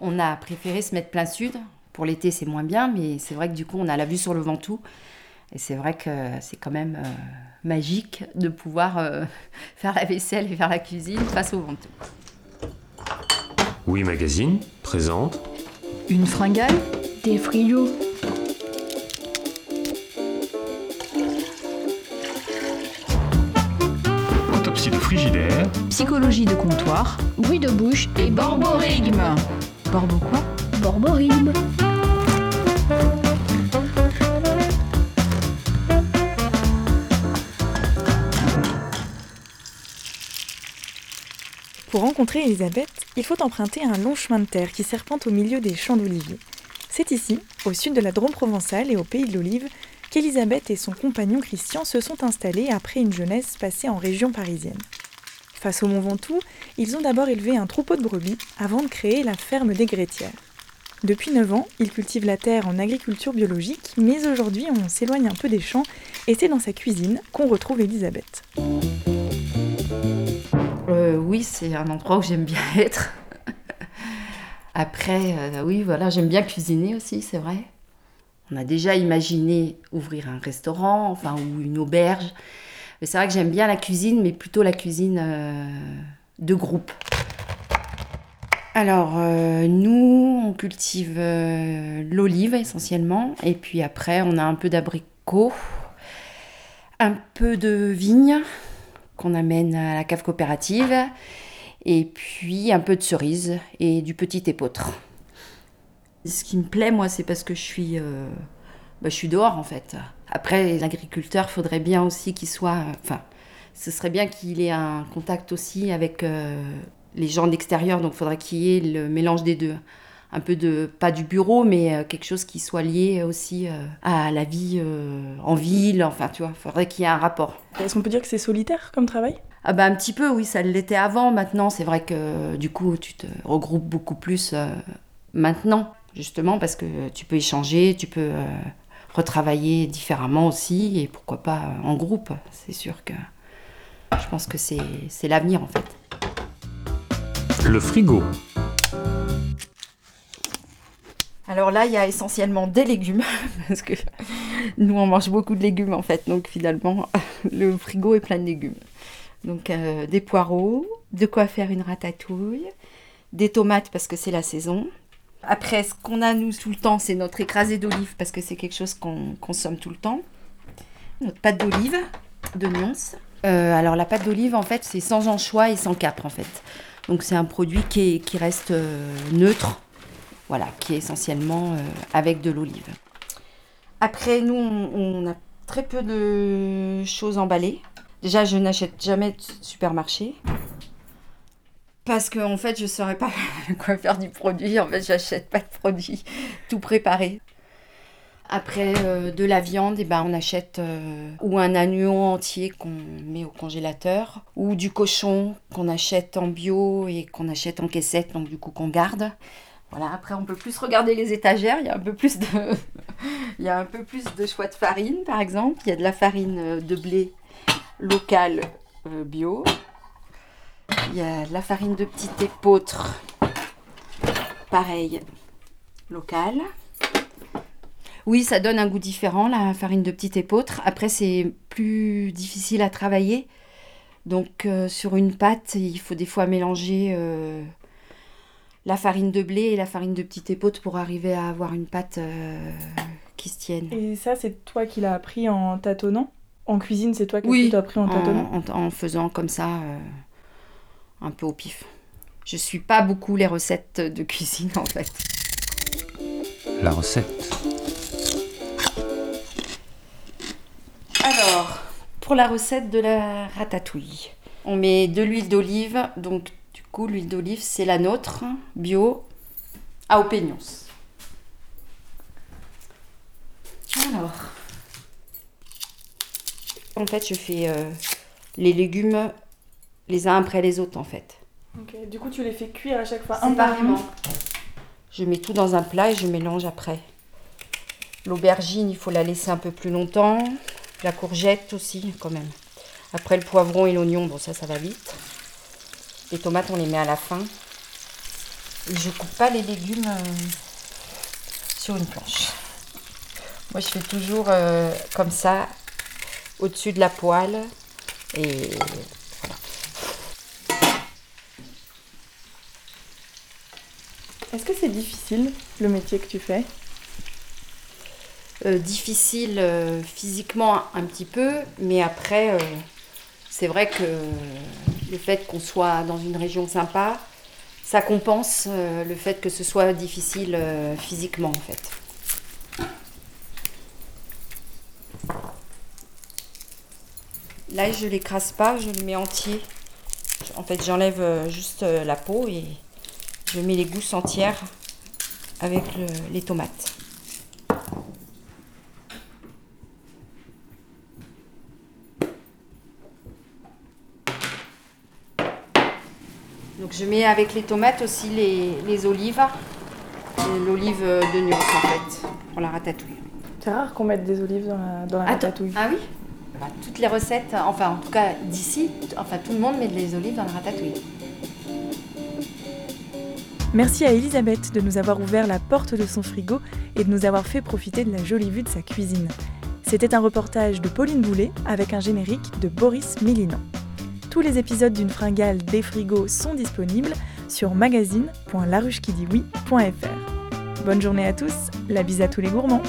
On a préféré se mettre plein sud. Pour l'été, c'est moins bien, mais c'est vrai que du coup, on a la vue sur le Ventoux. Et c'est vrai que c'est quand même euh, magique de pouvoir euh, faire la vaisselle et faire la cuisine face au Ventoux. Oui Magazine présente Une fringale? Des frigos. Autopsie de frigidaire, Psychologie de comptoir Bruit de bouche et Borborigme Borbo quoi. Pour rencontrer Elisabeth, il faut emprunter un long chemin de terre qui serpente au milieu des champs d'oliviers. C'est ici, au sud de la Drôme provençale et au pays de l'olive, qu'Elisabeth et son compagnon Christian se sont installés après une jeunesse passée en région parisienne. Face au Mont Ventoux, ils ont d'abord élevé un troupeau de brebis avant de créer la ferme des Grétières. Depuis 9 ans, ils cultivent la terre en agriculture biologique, mais aujourd'hui on s'éloigne un peu des champs et c'est dans sa cuisine qu'on retrouve Elisabeth. Euh, oui, c'est un endroit où j'aime bien être. Après, euh, oui, voilà, j'aime bien cuisiner aussi, c'est vrai. On a déjà imaginé ouvrir un restaurant, enfin, ou une auberge. Mais c'est vrai que j'aime bien la cuisine, mais plutôt la cuisine euh, de groupe. Alors, euh, nous, on cultive euh, l'olive essentiellement, et puis après, on a un peu d'abricots, un peu de vigne qu'on amène à la cave coopérative, et puis un peu de cerises et du petit épeautre. Ce qui me plaît, moi, c'est parce que je suis, bah, je suis dehors, en fait. Après, les agriculteurs, faudrait bien aussi qu'ils soient... Enfin, ce serait bien qu'il ait un contact aussi avec euh, les gens d'extérieur, donc il faudrait qu'il y ait le mélange des deux. Un peu de, pas du bureau, mais euh, quelque chose qui soit lié aussi euh, à la vie euh, en ville, enfin, tu vois, il faudrait qu'il y ait un rapport. Est-ce qu'on peut dire que c'est solitaire comme travail? Ah bah un petit peu, oui, ça l'était avant. Maintenant, c'est vrai que du coup, tu te regroupes beaucoup plus euh, maintenant, justement, parce que tu peux échanger, tu peux euh, retravailler différemment aussi, et pourquoi pas en groupe. C'est sûr que je pense que c'est c'est l'avenir en fait. le frigo, Alors là, il y a essentiellement des légumes, parce que nous, on mange beaucoup de légumes en fait, donc finalement, le frigo est plein de légumes. Donc euh, des poireaux, de quoi faire une ratatouille, des tomates parce que c'est la saison. Après, ce qu'on a nous tout le temps, c'est notre écrasé d'olive parce que c'est quelque chose qu'on consomme tout le temps. Notre pâte d'olive, d'oignons. Euh, alors la pâte d'olive, en fait, c'est sans anchois et sans capre en fait. Donc c'est un produit qui, qui reste euh, neutre, voilà, qui est essentiellement euh, avec de l'olive. Après, nous, on, on a très peu de choses emballées. Déjà, je n'achète jamais de supermarché. Parce qu'en en fait, je ne saurais pas quoi faire du produit. En fait, j'achète pas de produit tout préparé. Après, euh, de la viande, eh ben, on achète euh, ou un agneau entier qu'on met au congélateur, ou du cochon qu'on achète en bio et qu'on achète en caissette, donc du coup qu'on garde. Voilà, après on peut plus regarder les étagères, il y a un peu plus de, il y a un peu plus de choix de farine par exemple. Il y a de la farine euh, de blé locale bio. Il y a de la farine de petit épeautre, pareil, locale. Oui, ça donne un goût différent, la farine de petit épeautre. Après, c'est plus difficile à travailler. Donc, euh, sur une pâte, il faut des fois mélanger euh, la farine de blé et la farine de petit épeautre pour arriver à avoir une pâte euh, qui se tienne. Et ça, c'est toi qui l'as appris en tâtonnant? En cuisine, c'est toi qui Oui, l'as appris en tâtonnant? en, en- en faisant comme ça, un peu au pif. Je suis pas beaucoup les recettes de cuisine en fait. la recette, Alors, pour la recette de la ratatouille, on met de l'huile d'olive. Donc, du coup, l'huile d'olive, c'est la nôtre, bio, à Opénions. Alors, en fait, je fais euh, les légumes les uns après les autres, en fait. Du coup, tu les fais cuire à chaque fois un par un Séparément. Je mets tout dans un plat et je mélange après. L'aubergine, il faut la laisser un peu plus longtemps. La courgette aussi, quand même. Après le poivron et l'oignon, bon ça, ça va vite. Les tomates, on les met à la fin. Et je coupe pas les légumes euh, sur une planche. Moi, je fais toujours euh, comme ça, au-dessus de la poêle. Et Est-ce que c'est difficile le métier que tu fais? Euh, difficile euh, physiquement un petit peu, mais après, euh, c'est vrai que le fait qu'on soit dans une région sympa, ça compense le fait que ce soit difficile physiquement en fait. Là, je l'écrase pas, je le mets entier. En fait, j'enlève juste la peau et je mets les gousses entières avec le- les tomates. Donc je mets avec les tomates aussi les, les olives. Et L'olive de Nuance en fait, pour la ratatouille. C'est rare qu'on mette des olives dans la, dans la Attends, ratatouille. Ah oui? Bah, Toutes les recettes, enfin en tout cas d'ici, enfin tout le monde met des olives dans la ratatouille. Merci à Elisabeth de nous avoir ouvert la porte de son frigo et de nous avoir fait profiter de la jolie vue de sa cuisine. C'était un reportage de Pauline Boulet avec un générique de Boris Milinan. Tous les épisodes d'une fringale des frigos sont disponibles sur magazine.laruchekidiwi.fr. Bonne journée à tous, la bise à tous les gourmands.